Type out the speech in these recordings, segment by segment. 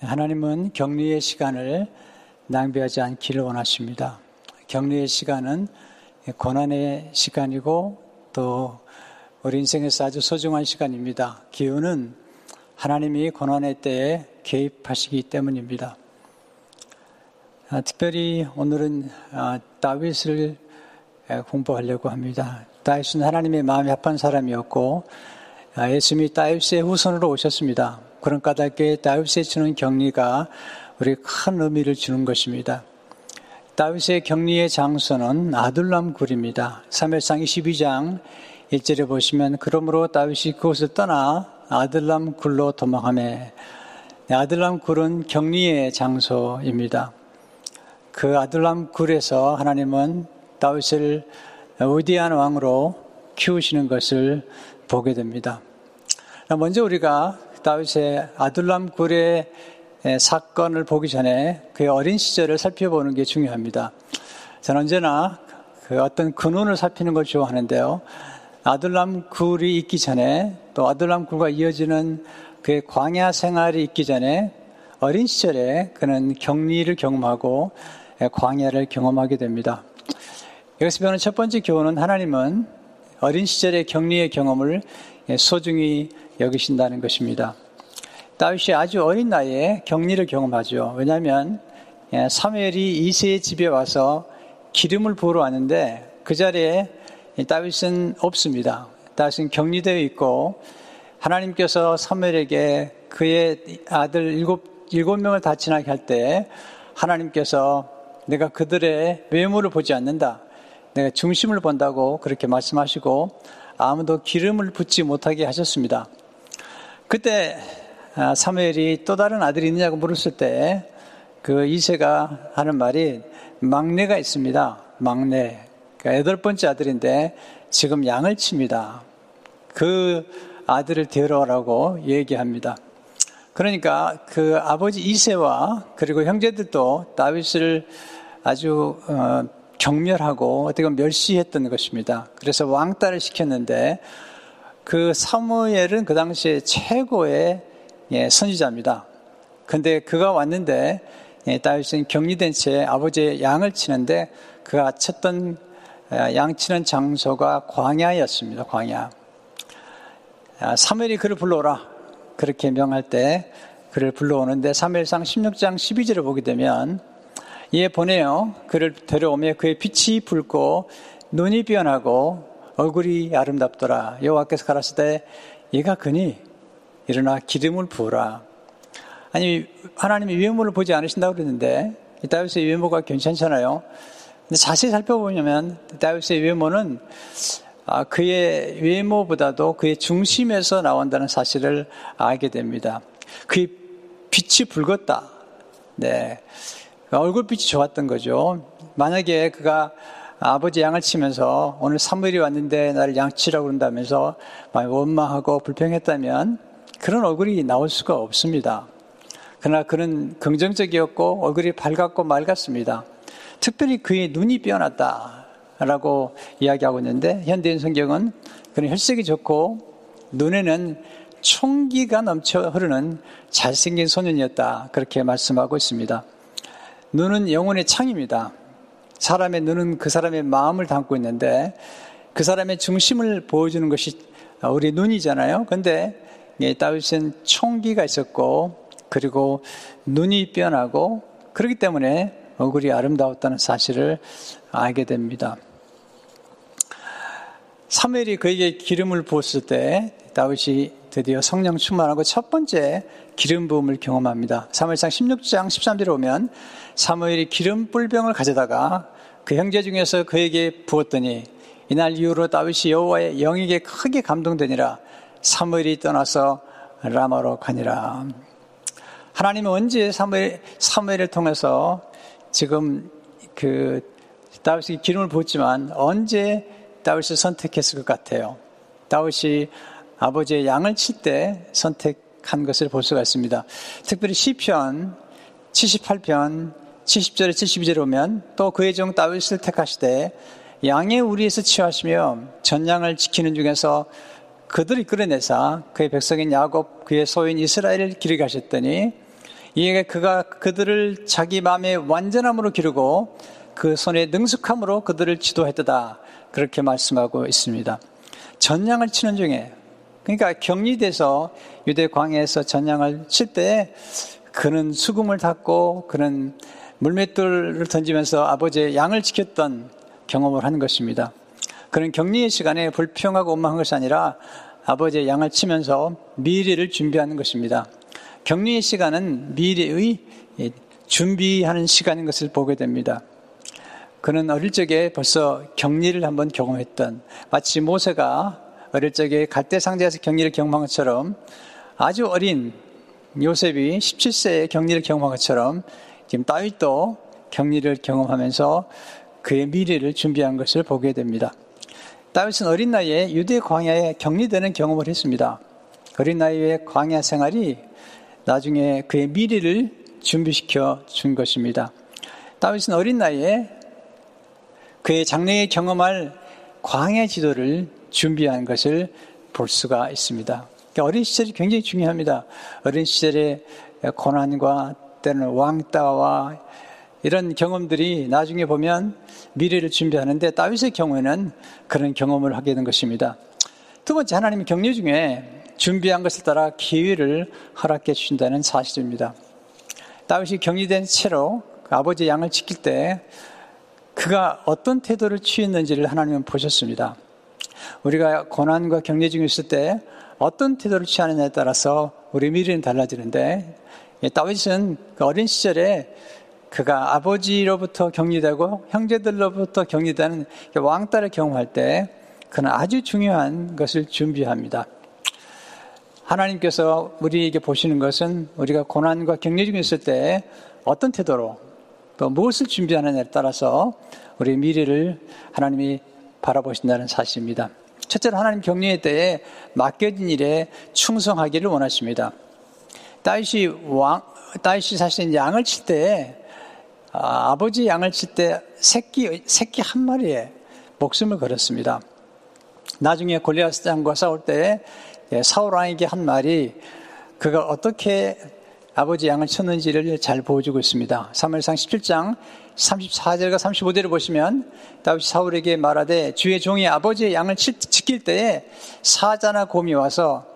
하나님은 격리의 시간을 낭비하지 않기를 원하십니다. 격리의 시간은 고난의 시간이고 또 우리 인생에서 아주 소중한 시간입니다. 기운은 하나님이 고난의 때에 개입하시기 때문입니다. 아, 특별히 오늘은 아, 다윗을 공부하려고 합니다. 다윗은 하나님의 마음이 합한 사람이었고 아, 예수님이 다윗의 후손으로 오셨습니다. 그런 까닭에 다윗에 주는 격리가 우리 큰 의미를 주는 것입니다. 다윗의 격리의 장소는 아둘람 굴입니다. 3회상 22장 1절에 보시면 그러므로 다윗이 그곳을 떠나 아들람 굴로 도망하며 아들람 굴은 격리의 장소입니다. 그 아들람 굴에서 하나님은 다윗을 위대한 왕으로 키우시는 것을 보게 됩니다. 먼저 우리가 다윗의 아둘람 굴의 사건을 보기 전에 그의 어린 시절을 살펴보는 게 중요합니다. 저는 언제나 그 어떤 근원을 살피는 걸 좋아하는데요. 아둘람 굴이 있기 전에 또 아둘람 굴과 이어지는 그의 광야 생활이 있기 전에 어린 시절에 그는 격리를 경험하고 광야를 경험하게 됩니다. 여기서 배우는 첫 번째 교훈은 하나님은 어린 시절의 격리의 경험을 소중히 여기신다는 것입니다. 다윗이 아주 어린 나이에 격리를 경험하죠. 왜냐하면 사무엘이 이세의 집에 와서 기름을 부으러 왔는데 그 자리에 다윗은 없습니다. 다윗은 격리되어 있고 하나님께서 사무엘에게 그의 아들 일곱, 일곱 명을 다 지나게 할 때 하나님께서 내가 그들의 외모를 보지 않는다. 내가 중심을 본다고 그렇게 말씀하시고 아무도 기름을 붓지 못하게 하셨습니다. 그때 아, 사무엘이 또 다른 아들이 있느냐고 물었을 때 그 이세가 하는 말이 막내가 있습니다. 막내. 그러니까 여덟 번째 아들인데 지금 양을 칩니다. 그 아들을 데려오라고 얘기합니다. 그러니까 그 아버지 이세와 그리고 형제들도 다윗을 아주 어, 경멸하고 어떻게 보면 멸시했던 것입니다. 그래서 왕따를 시켰는데 그 사무엘은 그 당시에 최고의 예, 선지자입니다. 근데 그가 왔는데 예, 다윗은 격리된 채 아버지의 양을 치는데 그가 쳤던 아, 양 치는 장소가 광야였습니다. 광야. 아, 사무엘이 그를 불러오라. 그렇게 명할 때 그를 불러오는데 3일상 16장 12절을 보게 되면 이에 보내요. 그를 데려오며 그의 빛이 붉고 눈이 변하고 얼굴이 아름답더라. 여호와께서 가라사대 얘가 그니 일어나 기름을 부으라. 아니 하나님이 외모를 보지 않으신다고 그랬는데 다윗의 외모가 괜찮잖아요. 근데 자세히 살펴보면 다윗의 외모는 아, 그의 외모보다도 그의 중심에서 나온다는 사실을 알게 됩니다. 그의 빛이 붉었다. 네. 얼굴빛이 좋았던 거죠. 만약에 그가 아버지 양을 치면서 오늘 사무엘이 왔는데 나를 양치라고 그런다면서 많이 원망하고 불평했다면 그런 얼굴이 나올 수가 없습니다. 그러나 그는 긍정적이었고 얼굴이 밝았고 맑았습니다. 특별히 그의 눈이 빼어났다라고 이야기하고 있는데 현대인 성경은 그는 혈색이 좋고 눈에는 총기가 넘쳐 흐르는 잘생긴 소년이었다. 그렇게 말씀하고 있습니다. 눈은 영혼의 창입니다. 사람의 눈은 그 사람의 마음을 담고 있는데 그 사람의 중심을 보여주는 것이 우리 눈이잖아요. 근데 다윗은 총기가 있었고 그리고 눈이 변하고 그렇기 때문에 얼굴이 아름다웠다는 사실을 알게 됩니다. 사무엘이 그에게 기름을 부었을 때 다윗이 드디어 성령 충만하고 첫 번째 기름 부음을 경험합니다. 사무엘상 16장 13절에 오면 사무엘이 기름 뿔병을 가져다가 그 형제 중에서 그에게 부었더니 이날 이후로 다윗이 여호와의 영에게 크게 감동되니라 사무엘이 떠나서 라마로 가니라. 하나님은 언제 사무엘, 사무엘을 통해서 지금 그 다윗이 기름을 부었지만 언제 다윗을 선택했을 것 같아요. 다윗이 아버지의 양을 칠 때 선택한 것을 볼 수가 있습니다. 특별히 시편 78편 70절에 72절에 오면 또 그의 종 다윗을 택하시되 양의 우리에서 취하시며 전양을 지키는 중에서 그들이 끌어내사 그의 백성인 야곱 그의 소인 이스라엘을 기르게 하셨더니 이에 그가 그들을 자기 마음의 완전함으로 기르고 그 손의 능숙함으로 그들을 지도했다. 그렇게 말씀하고 있습니다. 전향을 치는 중에 그러니까 격리돼서 유대 광야에서 전향을 칠 때 그는 수금을 닫고 그는 물맷돌을 던지면서 아버지의 양을 지켰던 경험을 하는 것입니다. 그런 격리의 시간에 불평하고 원망한 것이 아니라 아버지의 양을 치면서 미래를 준비하는 것입니다. 격리의 시간은 미래의 준비하는 시간인 것을 보게 됩니다. 그는 어릴 적에 벌써 격리를 한번 경험했던 마치 모세가 어릴 적에 갈대 상자에서 격리를 경험한 것처럼 아주 어린 요셉이 17세에 격리를 경험한 것처럼 지금 다윗도 격리를 경험하면서 그의 미래를 준비한 것을 보게 됩니다. 다윗은 어린 나이에 유대 광야에 격리되는 경험을 했습니다. 어린 나이에 광야 생활이 나중에 그의 미래를 준비시켜 준 것입니다. 다윗은 어린 나이에 그의 장래에 경험할 광야 지도를 준비한 것을 볼 수가 있습니다. 그러니까 어린 시절이 굉장히 중요합니다. 어린 시절의 고난과 때는 왕따와 이런 경험들이 나중에 보면 미래를 준비하는데 다윗의 경우에는 그런 경험을 하게 된 것입니다. 두 번째 하나님의 격려 중에 준비한 것을 따라 기회를 허락해 주신다는 사실입니다. 다윗이 격리된 채로 그 아버지 양을 지킬 때 그가 어떤 태도를 취했는지를 하나님은 보셨습니다. 우리가 고난과 격려 중에 있을 때 어떤 태도를 취하느냐에 따라서 우리 미래는 달라지는데 다윗은 그 어린 시절에 그가 아버지로부터 격리되고 형제들로부터 격리되는 왕따를 경험할 때 그는 아주 중요한 것을 준비합니다. 하나님께서 우리에게 보시는 것은 우리가 고난과 격려 중에 있을 때 어떤 태도로 또 무엇을 준비하느냐에 따라서 우리 미래를 하나님이 바라보신다는 사실입니다. 첫째로 하나님 격려에 대해 맡겨진 일에 충성하기를 원하십니다. 다윗이 왕, 다윗이 사실 양을 칠 때, 아, 아버지 양을 칠 때 새끼, 새끼 한 마리에 목숨을 걸었습니다. 나중에 골리아스 장과 싸울 때 예, 사울 왕에게 한 말이 그가 어떻게 아버지 양을 쳤는지를 잘 보여주고 있습니다. 3월상 17장 34절과 35절을 보시면 다윗이 사울에게 말하되 주의 종이 아버지의 양을 지킬 때에 사자나 곰이 와서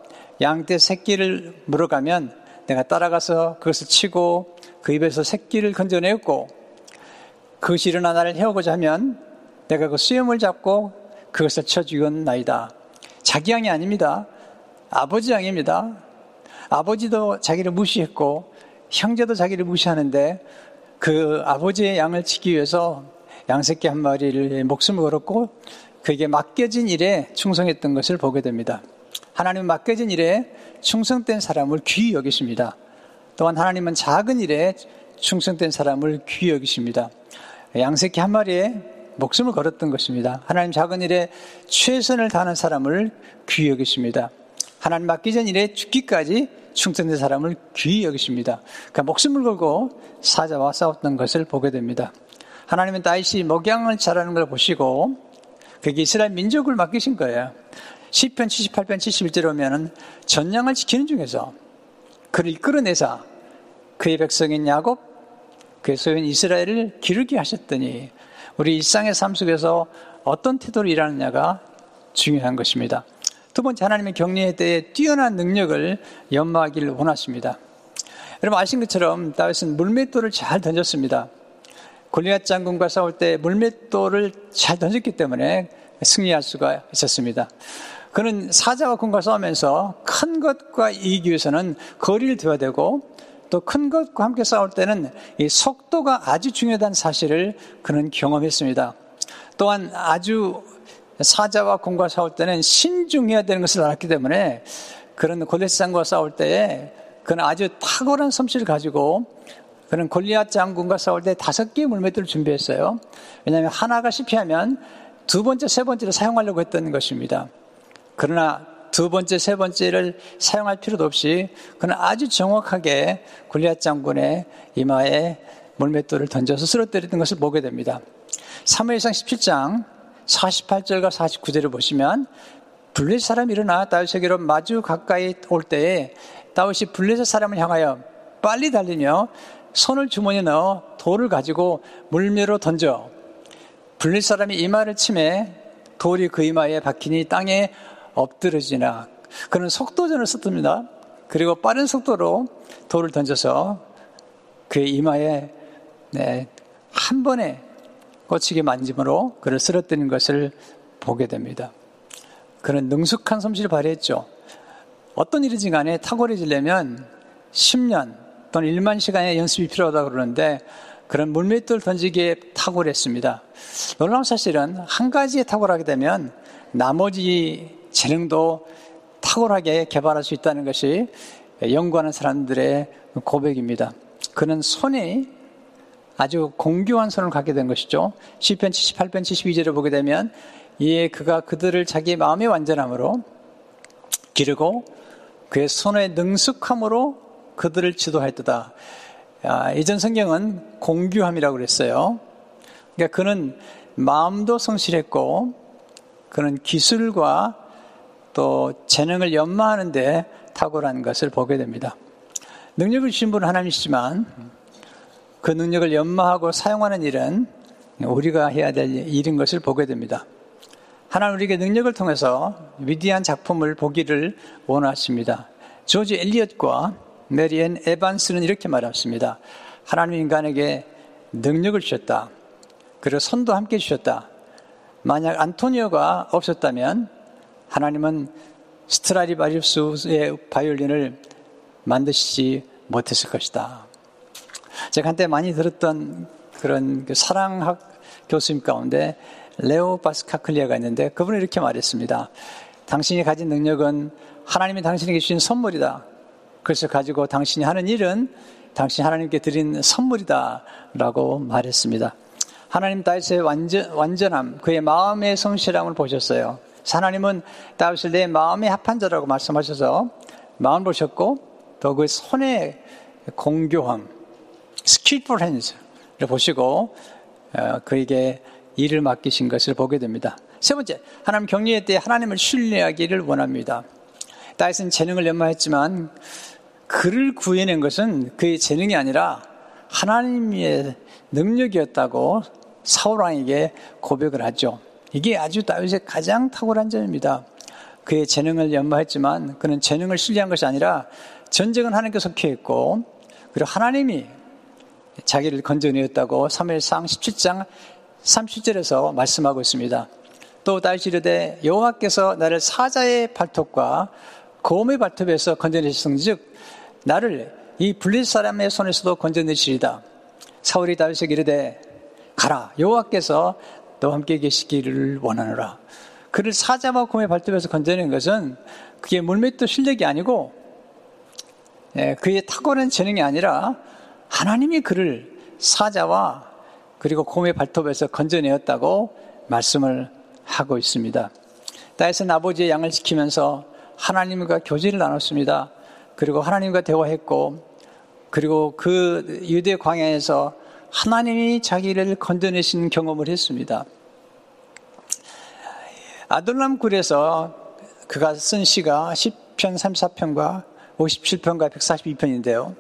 양떼 새끼를 물어가면 내가 따라가서 그것을 치고 그 입에서 새끼를 건져내었고 그것이 일어나 나를 해오고자 하면 내가 그 수염을 잡고 그것을 쳐 죽였나이다. 자기 양이 아닙니다. 아버지 양입니다. 아버지도 자기를 무시했고 형제도 자기를 무시하는데 그 아버지의 양을 지기 위해서 양새끼 한 마리를 목숨을 걸었고 그에게 맡겨진 일에 충성했던 것을 보게 됩니다. 하나님 맡겨진 일에 충성된 사람을 귀히 여기십니다. 또한 하나님은 작은 일에 충성된 사람을 귀히 여기십니다. 양새끼 한 마리에 목숨을 걸었던 것입니다. 하나님 작은 일에 최선을 다하는 사람을 귀히 여기십니다. 하나님 맡기전 일에 죽기까지 충성된 사람을 귀히 여기십니다. 그러니까 목숨을 걸고 사자와 싸웠던 것을 보게 됩니다. 하나님은 다윗이 목양을 잘하는 걸 보시고 그게 이스라엘 민족을 맡기신 거예요. 10편 78편 71절에 오면은 전량을 지키는 중에서 그를 이끌어내사 그의 백성인 야곱 그의 소인 이스라엘을 기르게 하셨더니 우리 일상의 삶 속에서 어떤 태도로 일하느냐가 중요한 것입니다. 두 번째 하나님의 격려에 대해 뛰어난 능력을 연마하기를 원하십니다. 여러분 아신 것처럼 다윗은 물맷돌을 잘 던졌습니다. 골리앗 장군과 싸울 때 물맷돌을 잘 던졌기 때문에 승리할 수가 있었습니다. 그는 사자와 군과 싸우면서 큰 것과 이기기 위해서는 거리를 두어야 되고 또 큰 것과 함께 싸울 때는 이 속도가 아주 중요하다는 사실을 그는 경험했습니다. 또한 아주 사자와 공과 싸울 때는 신중해야 되는 것을 알았기 때문에 그런 골리앗장과 싸울 때에 그는 아주 탁월한 솜씨를 가지고 그는 골리앗 장군과 싸울 때 다섯 개의 물맷돌을 준비했어요. 왜냐하면 하나가 실패하면 두 번째, 세 번째를 사용하려고 했던 것입니다. 그러나 두 번째, 세 번째를 사용할 필요도 없이 그는 아주 정확하게 골리앗 장군의 이마에 물맷돌을 던져서 쓰러뜨리는 것을 보게 됩니다. 3회상 17장 48절과 49절을 보시면 블레셋 사람이 일어나 다윗에게로 마주 가까이 올 때에 다윗이 블레셋 사람을 향하여 빨리 달리며 손을 주머니에 넣어 돌을 가지고 물매로 던져 불릴 사람이 이마를 치매 돌이 그 이마에 박히니 땅에 엎드러지나 그는 속도전을 썼습니다. 그리고 빠른 속도로 돌을 던져서 그의 이마에 네, 한 번에 꽂히게 만짐으로 그를 쓰러뜨리는 것을 보게 됩니다. 그는 능숙한 솜씨를 발휘했죠. 어떤 일이지 간에 탁월해지려면 10년 또는 1만 시간의 연습이 필요하다고 그러는데 그런 물맷돌 던지기에 탁월했습니다. 놀라운 사실은 한 가지에 탁월하게 되면 나머지 재능도 탁월하게 개발할 수 있다는 것이 연구하는 사람들의 고백입니다. 그는 손이 아주 공교한 손을 갖게 된 것이죠. 10편 78편 72절을 보게 되면 이에 그가 그들을 자기 마음의 완전함으로 기르고 그의 손의 능숙함으로 그들을 지도하였다. 아, 이전 성경은 공교함이라고 그랬어요. 그러니까 그는 마음도 성실했고 그는 기술과 또 재능을 연마하는데 탁월한 것을 보게 됩니다. 능력을 주신 분은 하나님이시지만 그 능력을 연마하고 사용하는 일은 우리가 해야 될 일인 것을 보게 됩니다. 하나님 우리에게 능력을 통해서 위대한 작품을 보기를 원하십니다. 조지 엘리엇과 메리앤 에반스는 이렇게 말했습니다. 하나님 인간에게 능력을 주셨다. 그리고 손도 함께 주셨다. 만약 안토니오가 없었다면 하나님은 스트라디바리우스의 바이올린을 만드시지 못했을 것이다. 제가 한때 많이 들었던 그런 그 사랑학 교수님 가운데 레오 바스카클리아가 있는데 그분이 이렇게 말했습니다. 당신이 가진 능력은 하나님이 당신에게 주신 선물이다. 그래서 가지고 당신이 하는 일은 당신 하나님께 드린 선물이다. 라고 말했습니다. 하나님 다윗의 완전, 완전함, 그의 마음의 성실함을 보셨어요. 하나님은 다윗을 내 마음의 합한 자라고 말씀하셔서 마음 보셨고 또그 손의 공교함, skillful hands를 보시고 어, 그에게 일을 맡기신 것을 보게 됩니다. 세 번째, 하나님 격리의 때 하나님을 신뢰하기를 원합니다. 다윗은 재능을 연마했지만 그를 구해낸 것은 그의 재능이 아니라 하나님의 능력이었다고 사울왕에게 고백을 하죠. 이게 아주 다윗의 가장 탁월한 점입니다. 그의 재능을 연마했지만 그는 재능을 신뢰한 것이 아니라 전쟁은 하나님께 속해 있고 그리고 하나님이 자기를 건져내었다고 3일상 17장 30절에서 말씀하고 있습니다. 또 다윗이 이르되 여호와께서 나를 사자의 발톱과 곰의 발톱에서 건져내셨은즉 나를 이 블릿 사람의 손에서도 건져내시리다. 사울이 다윗에게 이르되 가라 여호와께서 너와 함께 계시기를 원하노라. 그를 사자와 곰의 발톱에서 건져낸 것은 그게 물맷도 실력이 아니고 예, 그의 탁월한 재능이 아니라 하나님이 그를 사자와 그리고 곰의 발톱에서 건져내었다고 말씀을 하고 있습니다. 다윗은 아버지의 양을 지키면서 하나님과 교제를 나눴습니다. 그리고 하나님과 대화했고 그리고 그 유대 광야에서 하나님이 자기를 건져내신 경험을 했습니다. 아둘람 굴에서 그가 쓴 시가 10편 34편과 57편과 142편인데요.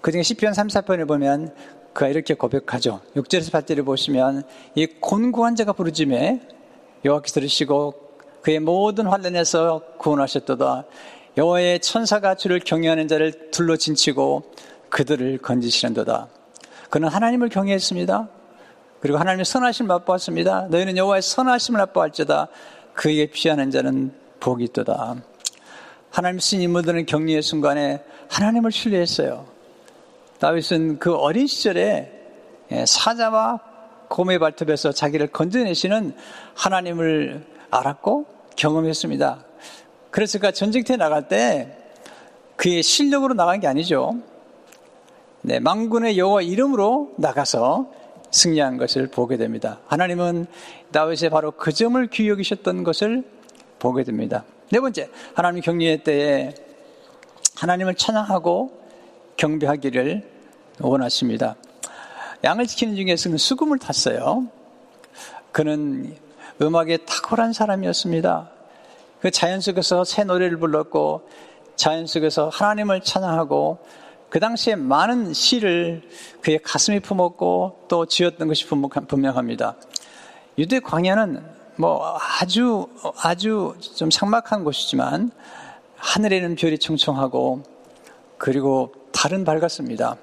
그 중에 10편 34편을 보면 그가 이렇게 고백하죠. 6절에서 8절을 보시면 이 곤고한 자가 부르짖에 여호와께서 들으시고 그의 모든 환란에서 구원하셨도다. 여호와의 천사가 주를 경외하는 자를 둘러 진치고 그들을 건지시는도다. 그는 하나님을 경외했습니다. 그리고 하나님의 선하심을 맛보았습니다. 너희는 여호와의 선하심을 맛보할지다. 그에게 피하는 자는 복이 있도다. 하나님 쓰신 인물들은 격리의 순간에 하나님을 신뢰했어요. 다윗은 그 어린 시절에 예, 사자와 곰의 발톱에서 자기를 건져내시는 하나님을 알았고 경험했습니다. 그래서 그가 전쟁터에 나갈 때 그의 실력으로 나간 게 아니죠. 네, 망군의 여호와 이름으로 나가서 승리한 것을 보게 됩니다. 하나님은 다윗의 바로 그 점을 귀히 여기셨던 것을 보게 됩니다. 네 번째, 하나님 격리의 때에 하나님을 찬양하고 경배하기를 원하십니다. 양을 지키는 중에서는 수금을 탔어요. 그는 음악에 탁월한 사람이었습니다. 그 자연 속에서 새 노래를 불렀고 자연 속에서 하나님을 찬양하고 그 당시에 많은 시를 그의 가슴에 품었고 또 지었던 것이 분명합니다. 유대 광야는 뭐 아주 아주 좀 삭막한 곳이지만 하늘에는 별이 총총하고 그리고 달은 밝았습니다.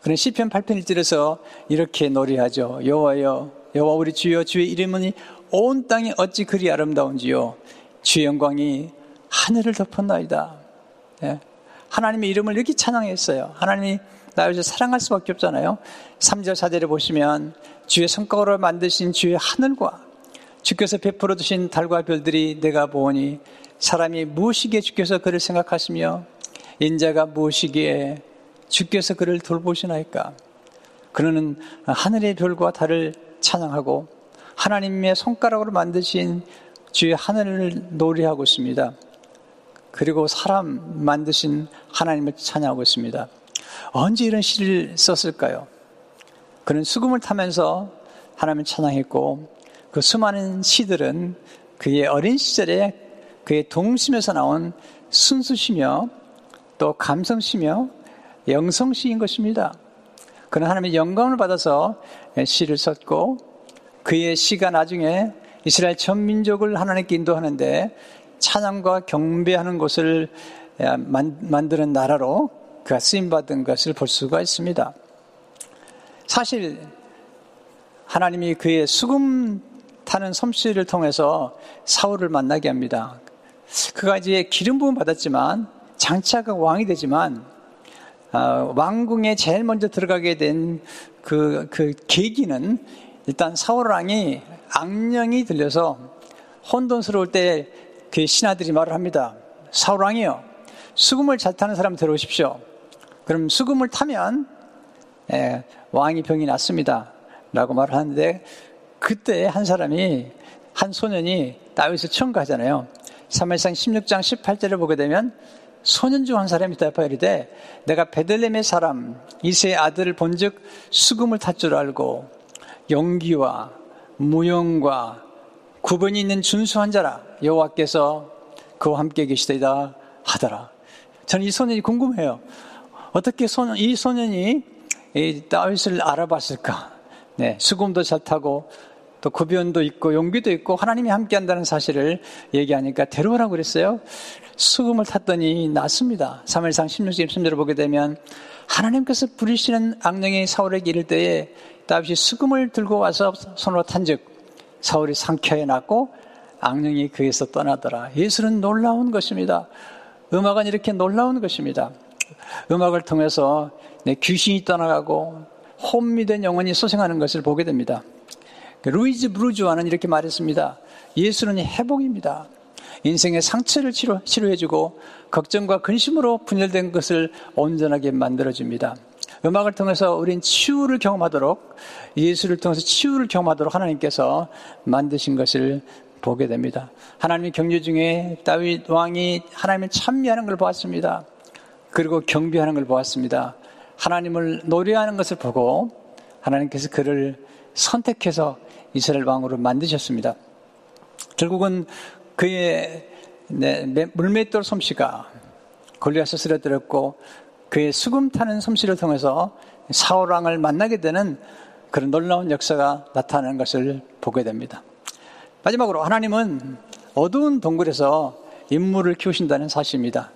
그런 시편 8편 1절에서 이렇게 노래하죠. 여호와여 여호와 우리 주여 주의 이름은 온 땅이 어찌 그리 아름다운지요 주의 영광이 하늘을 덮었나이다. 네. 하나님의 이름을 이렇게 찬양했어요. 하나님이 나 요새 사랑할 수밖에 없잖아요. 3절 4절에 보시면 주의 손가락으로 만드신 주의 하늘과 주께서 베풀어 두신 달과 별들이 내가 보니 사람이 무엇이기에 주께서 그를 생각하시며 인자가 무엇이기에 주께서 그를 돌보시나이까 그는 하늘의 별과 달을 찬양하고 하나님의 손가락으로 만드신 주의 하늘을 노래하고 있습니다. 그리고 사람 만드신 하나님을 찬양하고 있습니다. 언제 이런 시를 썼을까요? 그는 수금을 타면서 하나님을 찬양했고 그 수많은 시들은 그의 어린 시절에 그의 동심에서 나온 순수시며 또 감성시며 영성시인 것입니다. 그는 하나님의 영광을 받아서 시를 썼고 그의 시가 나중에 이스라엘 전 민족을 하나님께 인도하는데 찬양과 경배하는 것을 만드는 나라로 그가 쓰임받은 것을 볼 수가 있습니다. 사실 하나님이 그의 수금 타는 솜씨를 통해서 사울을 만나게 합니다. 그가 이제 기름 부음 받았지만 장차가 왕이 되지만 어, 왕궁에 제일 먼저 들어가게 된 그, 그 계기는 일단 사울 왕이 악령이 들려서 혼돈스러울 때 그 신하들이 말을 합니다. 사울 왕이요. 수금을 잘 타는 사람 들어오십시오. 그럼 수금을 타면 예, 왕이 병이 낫습니다. 라고 말을 하는데 그때 한 사람이 한 소년이 다윗을 청구하잖아요. 3일상 16장 18절을 보게 되면 소년 중 한 사람이 대답하여 이르되 내가 베들렘의 사람 이세의 아들을 본즉 수금을 탈 줄 알고 용기와 무용과 구분이 있는 준수한 자라 여호와께서 그와 함께 계시다 하더라. 저는 이 소년이 궁금해요. 어떻게 소년, 이 소년이 이 다윗을 알아봤을까? 네, 수금도 잘 타고 또 구변도 있고 용기도 있고 하나님이 함께 한다는 사실을 얘기하니까 데려오라고 그랬어요. 수금을 탔더니 낫습니다. 3일상 16절 1절을 보게 되면 하나님께서 부리시는 악령이 사울에게 이를 때에 다윗이 수금을 들고 와서 손으로 탄즉 사울이 상쾌해 났고 악령이 그에서 떠나더라. 예수는 놀라운 것입니다. 음악은 이렇게 놀라운 것입니다. 음악을 통해서 내 귀신이 떠나가고 혼미된 영혼이 소생하는 것을 보게 됩니다. 루이즈 브루즈와는 이렇게 말했습니다. 예수는 회복입니다. 인생의 상처를 치료, 치료해주고 걱정과 근심으로 분열된 것을 온전하게 만들어줍니다. 음악을 통해서 우린 치유를 경험하도록 예수를 통해서 치유를 경험하도록 하나님께서 만드신 것을 보게 됩니다. 하나님의 경륜 중에 다윗 왕이 하나님을 찬미하는 걸 보았습니다. 그리고 경비하는 걸 보았습니다. 하나님을 노래하는 것을 보고 하나님께서 그를 선택해서 이스라엘 왕으로 만드셨습니다. 결국은 그의 네, 물맷돌 솜씨가 골리앗을 쓰러뜨렸고 그의 수금 타는 솜씨를 통해서 사울 왕을 만나게 되는 그런 놀라운 역사가 나타나는 것을 보게 됩니다. 마지막으로 하나님은 어두운 동굴에서 인물을 키우신다는 사실입니다.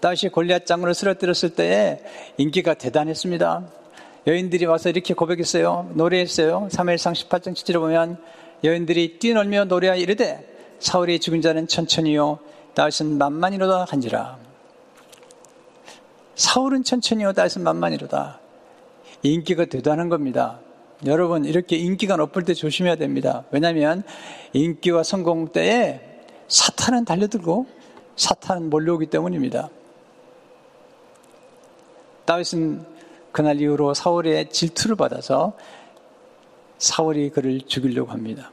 다시 골리앗 장군을 쓰러뜨렸을 때에 인기가 대단했습니다. 여인들이 와서 이렇게 고백했어요. 노래했어요. 3일상 18장 7절에 보면 여인들이 뛰놀며 노래하여 이르되 사울이 죽은 자는 천천히요 다윗은 만만이로다 한지라. 사울은 천천히요 다윗은 만만이로다. 인기가 대단한 겁니다. 여러분 이렇게 인기가 높을 때 조심해야 됩니다. 왜냐하면 인기와 성공 때에 사탄은 달려들고 사탄은 몰려오기 때문입니다. 다윗은 그날 이후로 사울의 질투를 받아서 사울이 그를 죽이려고 합니다.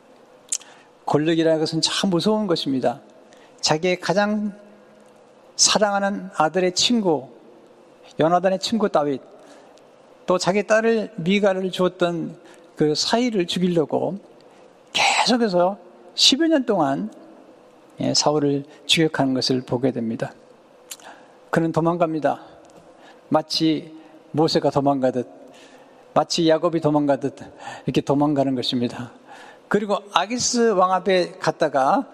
권력이라는 것은 참 무서운 것입니다. 자기의 가장 사랑하는 아들의 친구, 연하단의 친구 다윗, 또 자기 딸을 미가를 주었던 그 사이를 죽이려고 계속해서 10여 년 동안 예, 사울을 추격하는 것을 보게 됩니다. 그는 도망갑니다. 마치 모세가 도망가듯 마치 야곱이 도망가듯 이렇게 도망가는 것입니다. 그리고 아기스 왕 앞에 갔다가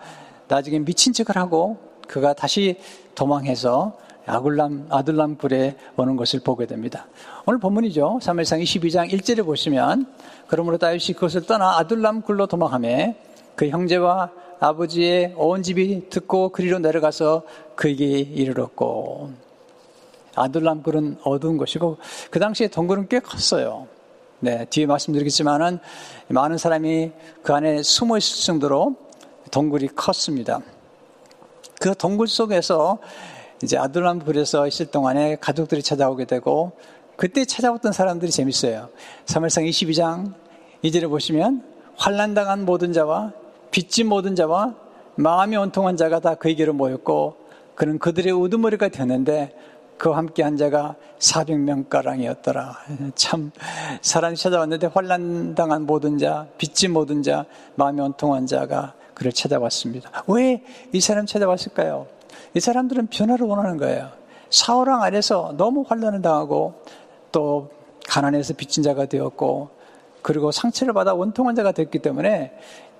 나중에 미친 척을 하고 그가 다시 도망해서 아굴람, 아둘람 굴에 오는 것을 보게 됩니다. 오늘 본문이죠. 3일상 22장 1절에 보시면 그러므로 다윗이 그것을 떠나 아둘람 굴로 도망하며 그 형제와 아버지의 온 집이 듣고 그리로 내려가서 그에게 이르렀고 아둘람 굴은 어두운 것이고 그 당시에 동굴은 꽤 컸어요. 네, 뒤에 말씀드리겠지만은 많은 사람이 그 안에 숨어 있을 정도로 동굴이 컸습니다. 그 동굴 속에서 이제 아둘람 굴에서 있을 동안에 가족들이 찾아오게 되고 그때 찾아왔던 사람들이 재밌어요. 3일상 22장 이절에 보시면 환란 당한 모든 자와 빚진 모든 자와 마음이 온통한 자가 다 그에게로 모였고 그는 그들의 우두머리가 되었는데 그와 함께 한 자가 400명가량이었더라. 참 사람이 찾아왔는데 환란 당한 모든 자, 빚진 모든 자, 마음이 온통한 자가 그를 찾아왔습니다. 왜 이 사람 찾아왔을까요? 이 사람들은 변화를 원하는 거예요. 사울왕 아래서 너무 환란을 당하고 또 가난해서 빚진 자가 되었고 그리고 상처를 받아 원통한 자가 됐기 때문에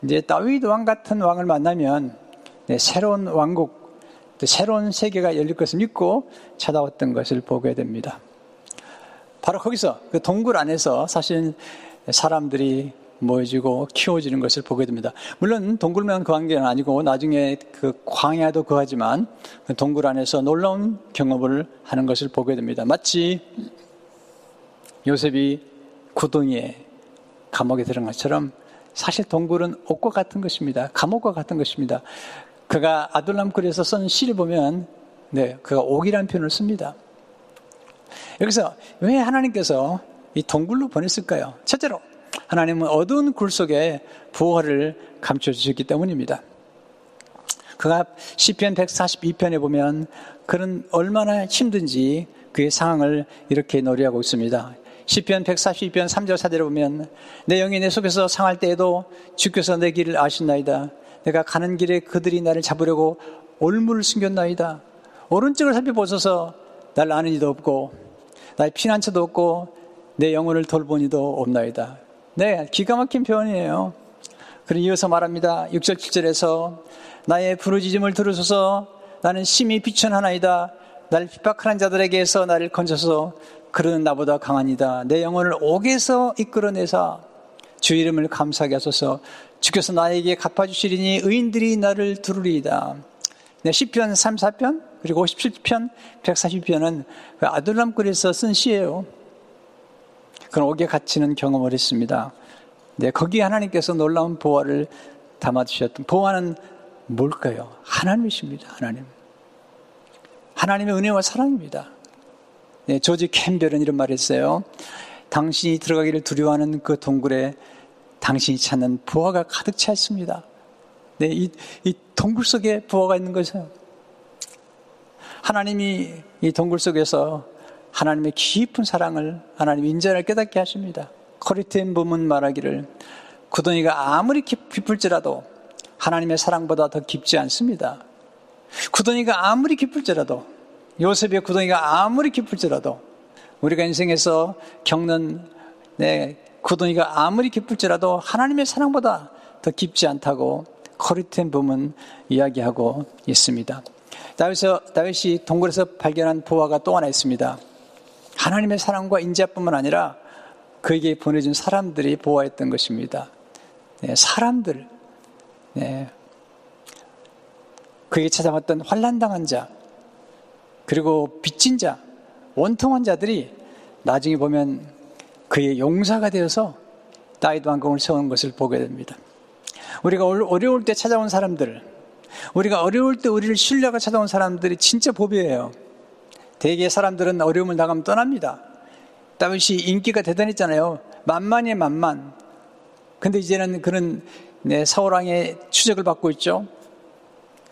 이제 다윗 왕 같은 왕을 만나면 네, 새로운 왕국, 새로운 세계가 열릴 것을 믿고 찾아왔던 것을 보게 됩니다. 바로 거기서 그 동굴 안에서 사실 사람들이 모여지고 키워지는 것을 보게 됩니다. 물론 동굴만 그 관계는 아니고 나중에 그 광야도 그하지만 그 동굴 안에서 놀라운 경험을 하는 것을 보게 됩니다. 마치 요셉이 구덩이에 감옥에 들어간 것처럼 사실 동굴은 옥과 같은 것입니다. 감옥과 같은 것입니다. 그가 아둘람굴에서 쓴 시를 보면 네, 그가 옥이라는 표현을 씁니다. 여기서 왜 하나님께서 이 동굴로 보냈을까요? 첫째로 하나님은 어두운 굴 속에 부활을 감춰 주셨기 때문입니다. 그가 시편 142편에 보면 그는 얼마나 힘든지 그의 상황을 이렇게 노래하고 있습니다. 시편 142편 3절 4절에 보면 내 영이 내 속에서 상할 때에도 주께서 내 길을 아신나이다. 내가 가는 길에 그들이 나를 잡으려고 올무를 숨겼나이다. 오른쪽을 살펴보셔서 날 아는 이도 없고 나의 피난처도 없고 내 영혼을 돌본 이도 없나이다. 네, 기가 막힌 표현이에요. 그리고 이어서 말합니다. 6절 7절에서 나의 부르짖음을 들으소서 나는 심히 비천하나이다. 나를 핍박하는 자들에게서 나를 건져서 그는 나보다 강하니다. 내 영혼을 옥에서 이끌어내사 주 이름을 감사하게 하소서 주께서 나에게 갚아주시리니 의인들이 나를 두르리이다. 네, 10편 34편 그리고 57편 140편은 그 아들람굴에서 쓴 시예요. 그런 옥에 갇히는 경험을 했습니다. 네, 거기에 하나님께서 놀라운 보화를 담아주셨던 보화는 뭘까요? 하나님이십니다. 하나님. 하나님의 은혜와 사랑입니다. 네, 조지 캠벨은 이런 말을 했어요. 당신이 들어가기를 두려워하는 그 동굴에 당신이 찾는 부화가 가득 차 있습니다. 네, 이, 이 동굴 속에 부화가 있는 것이에요. 하나님이 이 동굴 속에서 하나님의 깊은 사랑을 하나님 인자를 깨닫게 하십니다. 커리트인 부문 말하기를 구덩이가 아무리 깊을지라도 하나님의 사랑보다 더 깊지 않습니다. 구덩이가 아무리 깊을지라도 요셉의 구덩이가 아무리 깊을지라도 우리가 인생에서 겪는 네, 구덩이가 아무리 깊을지라도 하나님의 사랑보다 더 깊지 않다고 커리텐 붐은 이야기하고 있습니다. 다윗이 동굴에서 발견한 보화가 또 하나 있습니다. 하나님의 사랑과 인자뿐만 아니라 그에게 보내준 사람들이 보호했던 것입니다. 네, 사람들, 네. 그에게 찾아왔던 환란당한 자, 그리고 빚진 자, 원통한 자들이 나중에 보면 그의 용사가 되어서 다윗 왕궁을 세우는 것을 보게 됩니다. 우리가 어려울 때 찾아온 사람들, 우리가 어려울 때 우리를 신뢰가 찾아온 사람들이 진짜 법이에요. 대개 사람들은 어려움을 나가면 떠납니다. 다윗이 인기가 대단했잖아요. 만만의 만만. 근데 이제는 그런 네, 사울왕의 추적을 받고 있죠.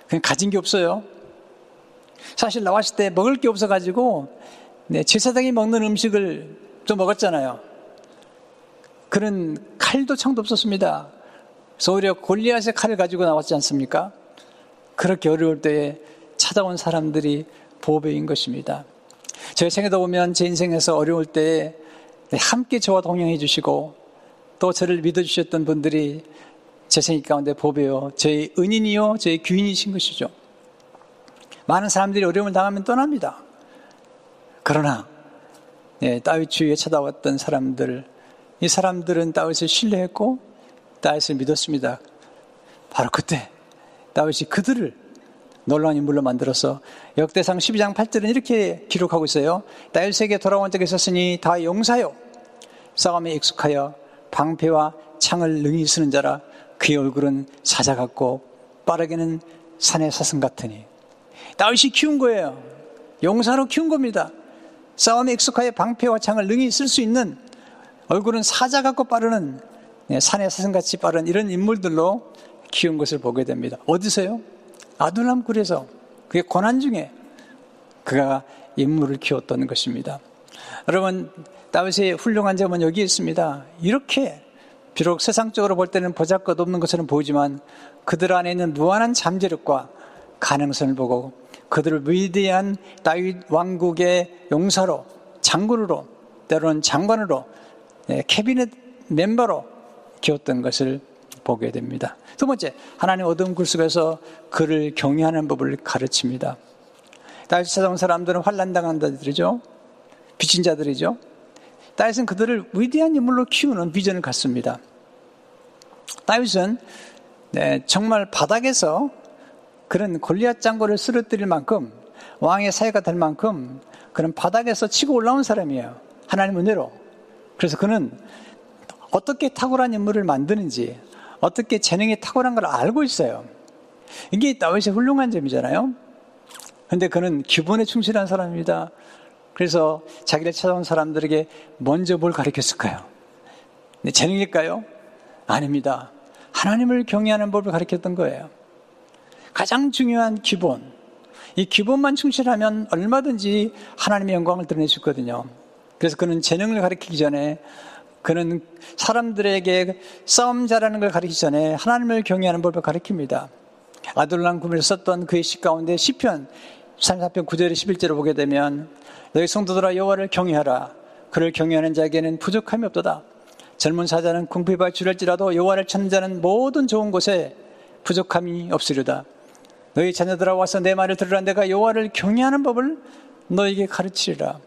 그냥 가진 게 없어요. 사실 나왔을 때 먹을 게 없어가지고 네, 제사장이 먹는 음식을 좀 먹었잖아요. 그는 칼도 창도 없었습니다. 그래서 오히려 골리앗의 칼을 가지고 나왔지 않습니까? 그렇게 어려울 때에 찾아온 사람들이 보배인 것입니다. 제 생에도 보면 제 인생에서 어려울 때 함께 저와 동행해 주시고 또 저를 믿어 주셨던 분들이 제 생일 가운데 보배요. 제 은인이요. 제 귀인이신 것이죠. 많은 사람들이 어려움을 당하면 떠납니다. 그러나 예, 다윗 주위에 찾아왔던 사람들, 이 사람들은 다윗을 신뢰했고 다윗을 믿었습니다. 바로 그때 다윗이 그들을 놀라운 인물로 만들어서 역대상 12장 8절은 이렇게 기록하고 있어요. 다윗에게 돌아온 적이 있었으니 다 용사요. 싸움에 익숙하여 방패와 창을 능히 쓰는 자라 그의 얼굴은 사자 같고 빠르게는 산의 사슴 같으니 다윗이 키운 거예요. 용사로 키운 겁니다. 싸움에 익숙하여 방패와 창을 능히 쓸 수 있는 얼굴은 사자 같고 빠르는 네, 산의 사슴같이 빠른 이런 인물들로 키운 것을 보게 됩니다. 어디서요? 아둘람 굴에서 그의 고난 중에 그가 인물을 키웠던 것입니다. 여러분 다윗의 훌륭한 점은 여기 있습니다. 이렇게 비록 세상적으로 볼 때는 보잘것 없는 것처럼 보이지만 그들 안에 있는 무한한 잠재력과 가능성을 보고 그들을 위대한 다윗 왕국의 용사로 장군으로 때로는 장관으로 네, 캐비넷 멤버로 키웠던 것을 보게 됩니다. 두 번째, 하나님 어두운 굴 속에서 그를 경외하는 법을 가르칩니다. 다윗 찾아온 사람들은 환란당한 자들이죠. 비친 자들이죠. 다윗은 그들을 위대한 인물로 키우는 비전을 갖습니다. 다윗은 네, 정말 바닥에서 그런 골리앗 장고를 쓰러뜨릴 만큼 왕의 사회가 될 만큼 그런 바닥에서 치고 올라온 사람이에요. 하나님 은혜로. 그래서 그는 어떻게 탁월한 인물을 만드는지 어떻게 재능이 탁월한 걸 알고 있어요. 이게 다윗의 훌륭한 점이잖아요. 근데 그는 기본에 충실한 사람입니다. 그래서 자기를 찾아온 사람들에게 먼저 뭘 가르쳤을까요? 네, 재능일까요? 아닙니다. 하나님을 경외하는 법을 가르쳤던 거예요. 가장 중요한 기본. 이 기본만 충실하면 얼마든지 하나님의 영광을 드러낼 수 있거든요. 그래서 그는 재능을 가르치기 전에 그는 사람들에게 싸움 잘하는 걸 가르치기 전에 하나님을 경외하는 법을 가르칩니다. 아둘람 구을 썼던 그의 시 가운데 시편 34편 9절에 11절을 보게 되면 너희 성도들아 여호와를 경외하라. 그를 경외하는 자에게는 부족함이 없도다. 젊은 사자는 궁핍에 줄을지라도 여호와를 찾는 자는 모든 좋은 곳에 부족함이 없으리다. 너희 자녀들아 와서 내 말을 들으라 내가 여호와를 경외하는 법을 너에게 가르치리라.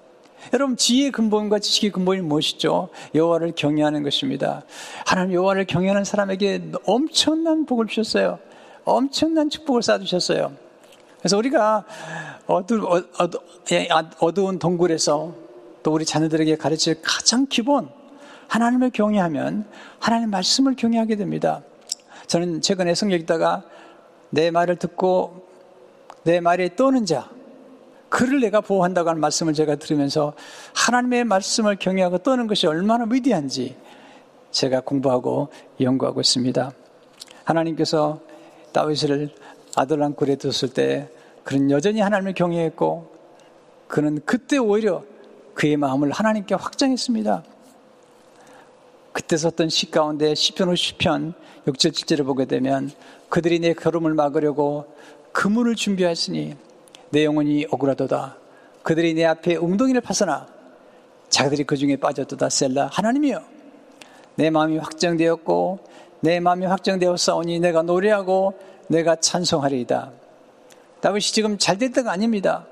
여러분 지혜의 근본과 지식의 근본이 무엇이죠? 여호와를 경외하는 것입니다. 하나님 여호와를 경외하는 사람에게 엄청난 복을 주셨어요. 엄청난 축복을 쌓아주셨어요. 그래서 우리가 어두, 어두, 예, 아, 어두운 동굴에서 또 우리 자녀들에게 가르칠 가장 기본 하나님을 경외하면 하나님 말씀을 경외하게 됩니다. 저는 최근에 성경 읽다가 내 말을 듣고 내 말에 떠는 자, 그를 내가 보호한다고 하는 말씀을 제가 들으면서 하나님의 말씀을 경외하고 떠는 것이 얼마나 위대한지 제가 공부하고 연구하고 있습니다. 하나님께서 다윗을 아들랑 굴에 뒀을 때 그는 여전히 하나님을 경외했고 그는 그때 오히려 그의 마음을 하나님께 확정했습니다. 그때 썼던 시 가운데 시편 50편 6절 7절을 보게 되면 그들이 내 걸음을 막으려고 그물을 준비하였으니 내 영혼이 억울하도다. 그들이 내 앞에 웅덩이를 파서나 자기들이 그 중에 빠졌도다. 셀라 하나님이여 내 마음이 확정되었고 내 마음이 확정되어 싸우니 내가 노래하고 내가 찬송하리이다. 다윗이 지금 잘 됐다가 아닙니다.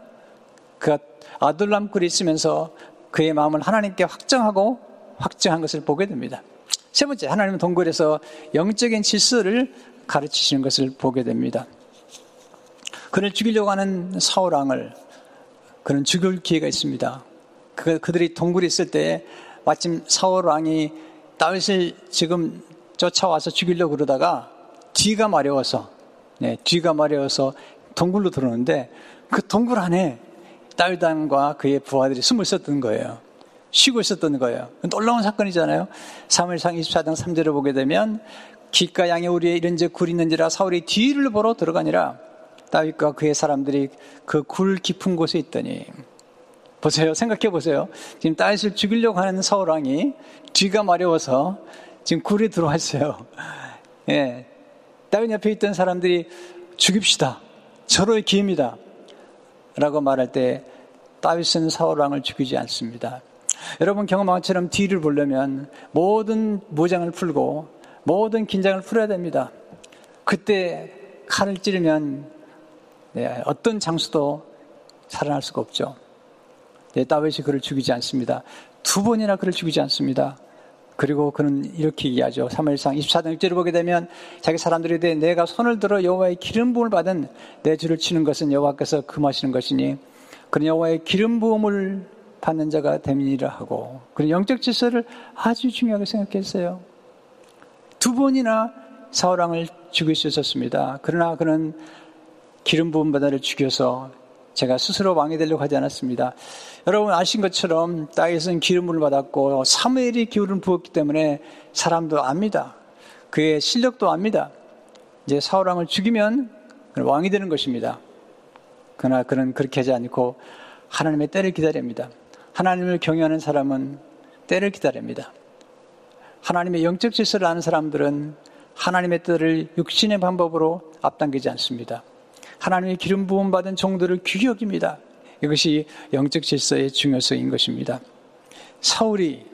그가 아둘람 굴에 있으면서 그의 마음을 하나님께 확정하고 확정한 것을 보게 됩니다. 세 번째, 하나님은 동굴에서 영적인 질서를 가르치시는 것을 보게 됩니다. 그를 죽이려고 하는 사울왕을 그는 죽일 기회가 있습니다. 그, 그들이 동굴에 있을 때 마침 사울왕이 다윗을 지금 쫓아와서 죽이려고 그러다가 뒤가 마려워서 네, 뒤가 마려워서 동굴로 들어오는데 그 동굴 안에 다윗왕과 그의 부하들이 숨을 썼던 거예요. 쉬고 있었던 거예요. 놀라운 사건이잖아요. 3일상 24장 3절을 보게 되면 길가 양의 우리에 이런즉 굴 있는지라 사울이 뒤를 보러 들어가니라 다윗과 그의 사람들이 그 굴 깊은 곳에 있더니 보세요. 생각해 보세요. 지금 다윗을 죽이려고 하는 사울 왕이 뒤가 마려워서 지금 굴에 들어와 있어요. 예. 다윗 옆에 있던 사람들이 죽입시다. 절호의 기회입니다. 라고 말할 때 다윗은 사울왕을 죽이지 않습니다. 여러분 경험한 것처럼 뒤를 보려면 모든 무장을 풀고 모든 긴장을 풀어야 됩니다. 그때 칼을 찌르면 네, 어떤 장수도 살아날 수가 없죠. 네, 다윗이 그를 죽이지 않습니다. 두 번이나 그를 죽이지 않습니다. 그리고 그는 이렇게 얘기하죠. 3일상 24장 6절을 보게 되면 자기 사람들에 대해 내가 손을 들어 여호와의 기름 부음을 받은 내 주를 치는 것은 여호와께서 금하시는 것이니 그는 여호와의 기름 부음을 받는 자가 됨이라 하고 그는 영적 질서를 아주 중요하게 생각했어요. 두 번이나 사울 왕을 죽일 수 있었습니다. 그러나 그는 기름 부음 바다를 죽여서 제가 스스로 왕이 되려고 하지 않았습니다. 여러분 아신 것처럼 다윗은 기름을 받았고 사무엘이 기름을 부었기 때문에 사람도 압니다. 그의 실력도 압니다. 이제 사울왕을 죽이면 왕이 되는 것입니다. 그러나 그는 그렇게 하지 않고 하나님의 때를 기다립니다. 하나님을 경외하는 사람은 때를 기다립니다. 하나님의 영적 질서를 아는 사람들은 하나님의 뜻을 육신의 방법으로 앞당기지 않습니다. 하나님의 기름 부음 받은 종들을 귀히 여깁니다. 이것이 영적 질서의 중요성인 것입니다. 사울이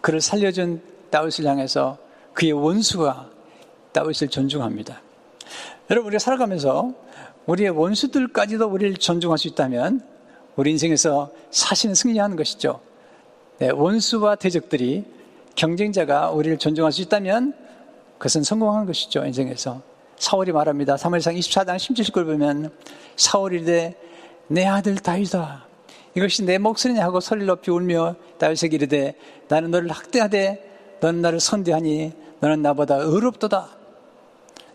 그를 살려준 다윗을 향해서 그의 원수가 다윗을 존중합니다. 여러분 우리가 살아가면서 우리의 원수들까지도 우리를 존중할 수 있다면 우리 인생에서 사실은 승리하는 것이죠. 네, 원수와 대적들이 경쟁자가 우리를 존중할 수 있다면 그것은 성공한 것이죠 인생에서. 사울이 말합니다. 3월상 24장 17절 보면 사울이 이르되 내 아들 다윗아 이것이 내 목소리냐 하고 소리를 높이 울며 다윗에게 이르되 나는 너를 학대하되 너는 나를 선대하니 너는 나보다 의롭도다.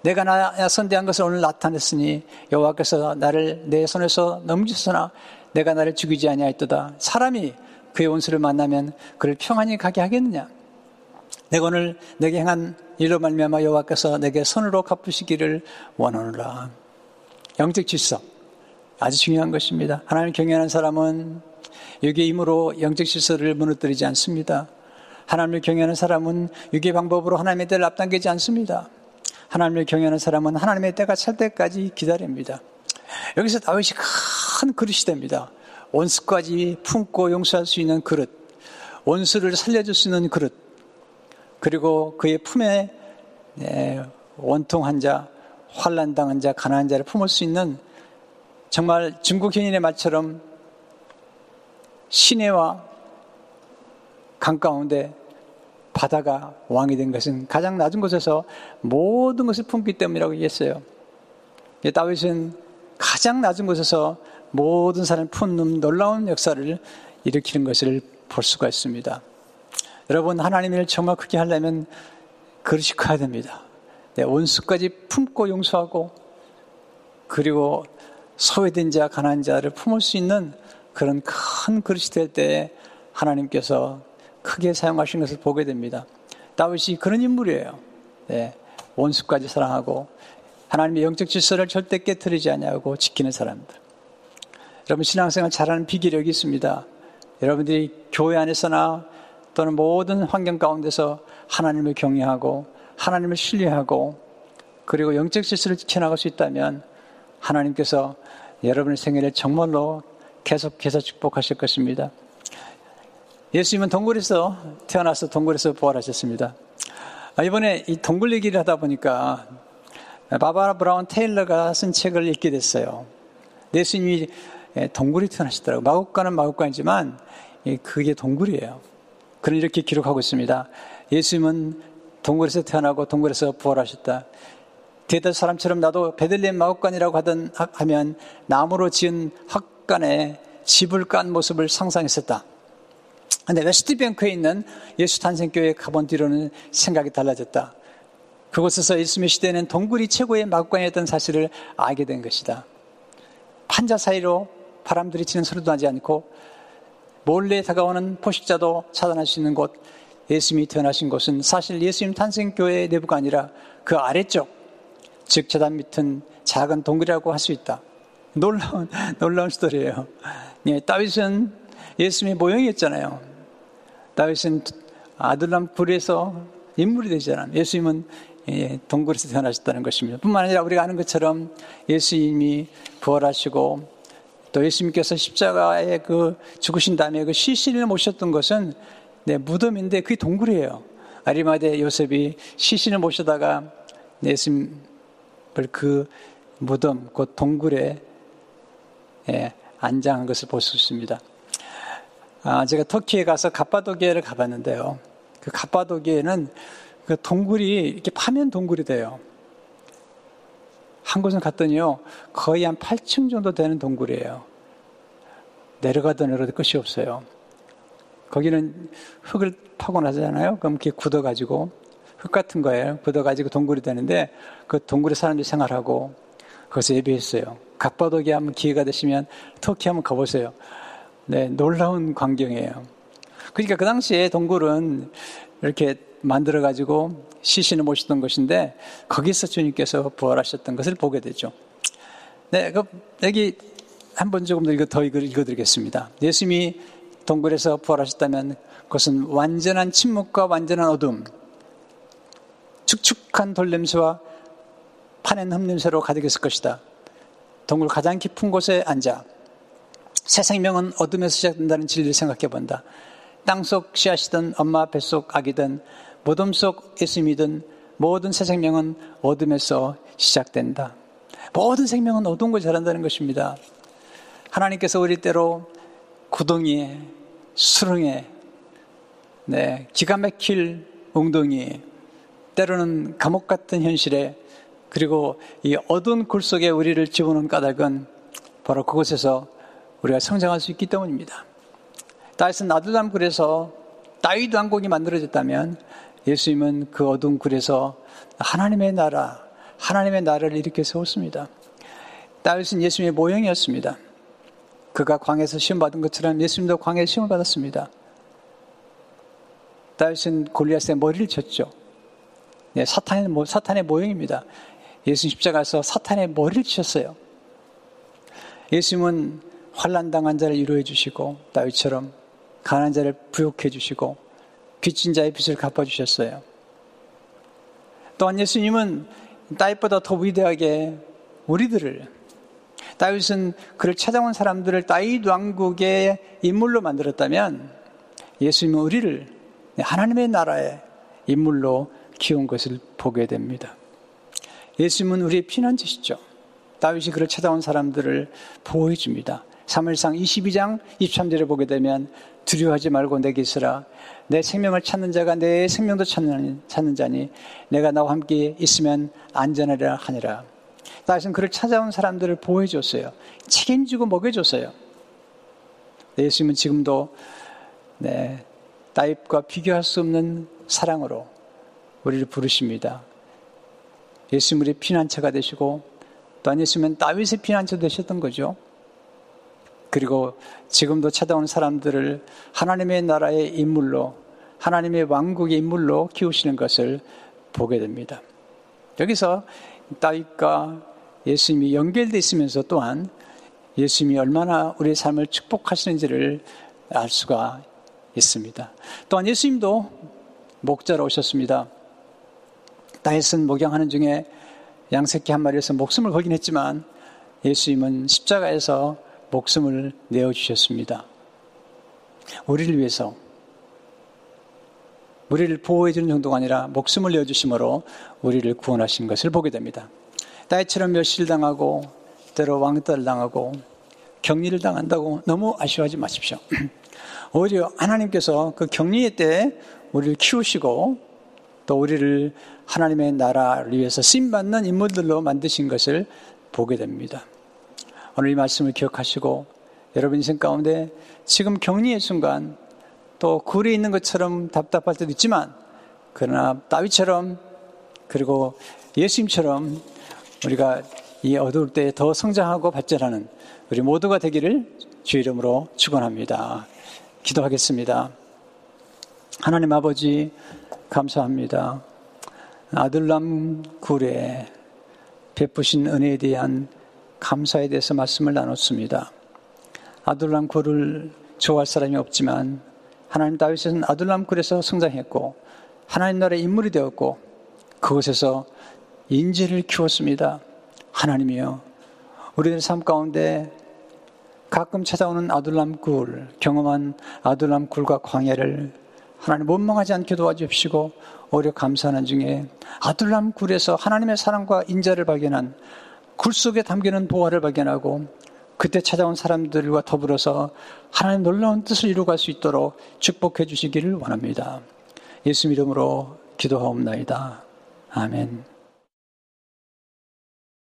내가 나 선대한 것을 오늘 나타냈으니 여호와께서 나를 내 손에서 넘기셨으나 내가 나를 죽이지 아니하였도다. 사람이 그의 원수를 만나면 그를 평안히 가게 하겠느냐? 내가 오늘 내게 행한 일로 말미암아 여호와께서 내게 손으로 갚으시기를 원하노라. 영적 질서 아주 중요한 것입니다. 하나님 경외하는 사람은 육의 힘으로 영적 질서를 무너뜨리지 않습니다. 하나님을 경외하는 사람은 육의 방법으로 하나님의 때를 앞당기지 않습니다. 하나님을 경외하는 사람은 하나님의 때가 찰 때까지 기다립니다. 여기서 다윗이 큰 그릇이 됩니다. 원수까지 품고 용서할 수 있는 그릇, 원수를 살려줄 수 있는 그릇, 그리고 그의 품에 네, 원통한 자, 환란당한 자, 가난한 자를 품을 수 있는 정말 중국 현인의 말처럼 시내와 강 가운데 바다가 왕이 된 것은 가장 낮은 곳에서 모든 것을 품기 때문이라고 얘기했어요. 다윗은 가장 낮은 곳에서 모든 사람을 품는 놀라운 역사를 일으키는 것을 볼 수가 있습니다. 여러분 하나님을 정말 크게 하려면 그릇이 커야 됩니다. 네, 원수까지 품고 용서하고 그리고 소외된 자, 가난한 자를 품을 수 있는 그런 큰 그릇이 될때 하나님께서 크게 사용하신 것을 보게 됩니다. 다윗이 그런 인물이에요. 네, 원수까지 사랑하고 하나님의 영적 질서를 절대 깨뜨리지 않냐고 지키는 사람들. 여러분 신앙생활 잘하는 비기력이 있습니다. 여러분들이 교회 안에서나 또는 모든 환경 가운데서 하나님을 경외하고 하나님을 신뢰하고 그리고 영적 질서를 지켜나갈 수 있다면 하나님께서 여러분의 생애를 정말로 계속해서 축복하실 것입니다. 예수님은 동굴에서 태어나서 동굴에서 부활하셨습니다. 아, 이번에 이 동굴 얘기를 하다 보니까 바바라 브라운 테일러가 쓴 책을 읽게 됐어요. 예수님이 동굴이 태어나셨더라고요. 마국간은 마국간이지만 그게 동굴이에요. 그는 이렇게 기록하고 있습니다. 예수님은 동굴에서 태어나고 동굴에서 부활하셨다. 대다 사람처럼 나도 베들레헴 마곡간이라고 하던 하면 나무로 지은 학관에 집을 깐 모습을 상상했었다. 근데 웨스트뱅크에 있는 예수 탄생교회 가본 뒤로는 생각이 달라졌다. 그곳에서 예수님의 시대에는 동굴이 최고의 마곡간이었던 사실을 알게 된 것이다. 판자 사이로 바람들이 치는 소리도 나지 않고 몰래 다가오는 포식자도 차단할 수 있는 곳, 예수님이 태어나신 곳은 사실 예수님 탄생교회 내부가 아니라 그 아래쪽, 즉 재단 밑은 작은 동굴이라고 할 수 있다. 놀라운, 놀라운 스토리예요. 예, 다윗은 예수님의 모형이었잖아요. 다윗은 아들람 굴에서 인물이 되잖아요. 예수님은 예, 동굴에서 태어나셨다는 것입니다. 뿐만 아니라 우리가 아는 것처럼 예수님이 부활하시고 또 예수님께서 십자가에 그 죽으신 다음에 그 시신을 모셨던 것은 네, 무덤인데 그게 동굴이에요. 아리마대 요셉이 시신을 모셔다가 예수님을 그 무덤, 그 동굴에 예, 안장한 것을 볼 수 있습니다. 아, 제가 터키에 가서 가파도기에를 가봤는데요. 그 가파도기에는 그 동굴이 이렇게 파면 동굴이 돼요. 한 곳은 갔더니요, 거의 한 8층 정도 되는 동굴이에요. 내려가도 내려도 끝이 없어요. 거기는 흙을 파고 나잖아요. 그럼 이렇게 굳어가지고, 흙 같은 거예요. 굳어가지고 동굴이 되는데, 그 동굴에 사람들이 생활하고, 거기서 예배했어요. 갑바도기 한번 기회가 되시면 터키 한번 가보세요. 네, 놀라운 광경이에요. 그러니까 그 당시에 동굴은 이렇게 만들어 가지고 시신을 모시던 것인데 거기서 주님께서 부활하셨던 것을 보게 되죠. 네, 그 여기 한 번 조금 더, 읽어, 더 읽어드리겠습니다. 예수님이 동굴에서 부활하셨다면 그것은 완전한 침묵과 완전한 어둠, 축축한 돌냄새와 파낸 흙냄새로 가득했을 것이다. 동굴 가장 깊은 곳에 앉아 새 생명은 어둠에서 시작된다는 진리를 생각해 본다. 땅속 씨앗이든 엄마 뱃속 아기든 무덤 속 예수님이든 모든 새 생명은 어둠에서 시작된다. 모든 생명은 어두운 걸 잘한다는 것입니다. 하나님께서 우리 때로 구덩이에, 수렁에, 네, 기가 막힐 웅덩이, 때로는 감옥 같은 현실에, 그리고 이 어두운 굴 속에 우리를 집어넣은 까닭은 바로 그곳에서 우리가 성장할 수 있기 때문입니다. 다윗은 아들람 굴에서 다윗 왕국이 만들어졌다면 예수님은 그 어두운 굴에서 하나님의 나라, 하나님의 나라를 일으켜 세웠습니다. 다윗은 예수님의 모형이었습니다. 그가 광에서 시험 받은 것처럼 예수님도 광에서 시험을 받았습니다. 다윗은 골리앗의 머리를 쳤죠. 네, 사탄의, 사탄의 모형입니다. 예수님 십자가에서 사탄의 머리를 치셨어요. 예수님은 환란 당한 자를 위로해 주시고 다윗처럼 가난한 자를 부욕해 주시고 빚진 자의 빚을 갚아 주셨어요. 또한 예수님은 다윗보다 더 위대하게 우리들을 다윗은 그를 찾아온 사람들을 다윗 왕국의 인물로 만들었다면 예수님은 우리를 하나님의 나라의 인물로 키운 것을 보게 됩니다. 예수님은 우리의 피난처시죠. 다윗이 그를 찾아온 사람들을 보호해 줍니다. 3일상 22장 23절에 보게 되면 두려워하지 말고 내게 있으라. 내 생명을 찾는 자가 내 생명도 찾는, 찾는 자니 내가 나와 함께 있으면 안전하리라 하니라. 다윗은 그를 찾아온 사람들을 보호해 줬어요. 책임지고 먹여줬어요. 예수님은 지금도 네, 다윗과 비교할 수 없는 사랑으로 우리를 부르십니다. 예수님 우리 피난처가 되시고 또한 예수님은 다윗의 피난처 되셨던 거죠. 그리고 지금도 찾아온 사람들을 하나님의 나라의 인물로 하나님의 왕국의 인물로 키우시는 것을 보게 됩니다. 여기서 다윗과 예수님이 연결되어 있으면서 또한 예수님이 얼마나 우리의 삶을 축복하시는지를 알 수가 있습니다. 또한 예수님도 목자로 오셨습니다. 다윗은 목양하는 중에 양새끼 한 마리에서 목숨을 걸긴 했지만 예수님은 십자가에서 목숨을 내어주셨습니다. 우리를 위해서 우리를 보호해주는 정도가 아니라 목숨을 내어주심으로 우리를 구원하신 것을 보게 됩니다. 다윗처럼 멸시를 당하고 때로 왕따를 당하고 격리를 당한다고 너무 아쉬워하지 마십시오. 오히려 하나님께서 그 격리의 때 우리를 키우시고 또 우리를 하나님의 나라를 위해서 쓰임받는 인물들로 만드신 것을 보게 됩니다. 오늘 이 말씀을 기억하시고 여러분 인생 가운데 지금 격리의 순간 또 굴에 있는 것처럼 답답할 때도 있지만 그러나 다윗처럼 그리고 예수님처럼 우리가 이 어두울 때 더 성장하고 발전하는 우리 모두가 되기를 주 이름으로 축원합니다. 기도하겠습니다. 하나님 아버지 감사합니다. 아들람 굴에 베푸신 은혜에 대한 감사에 대해서 말씀을 나눴습니다. 아들람 굴을 좋아할 사람이 없지만 하나님 다윗은 아들람 굴에서 성장했고 하나님 나라의 인물이 되었고 그곳에서 인재를 키웠습니다. 하나님이여 우리들 삶 가운데 가끔 찾아오는 아둘람 굴, 경험한 아둘람 굴과 광야를 하나님 원망하지 않게 도와주십시고 오히려 감사하는 중에 아둘람 굴에서 하나님의 사랑과 인자를 발견한 굴 속에 담기는 보화를 발견하고 그때 찾아온 사람들과 더불어서 하나님 놀라운 뜻을 이루어갈 수 있도록 축복해 주시기를 원합니다. 예수 이름으로 기도하옵나이다. 아멘.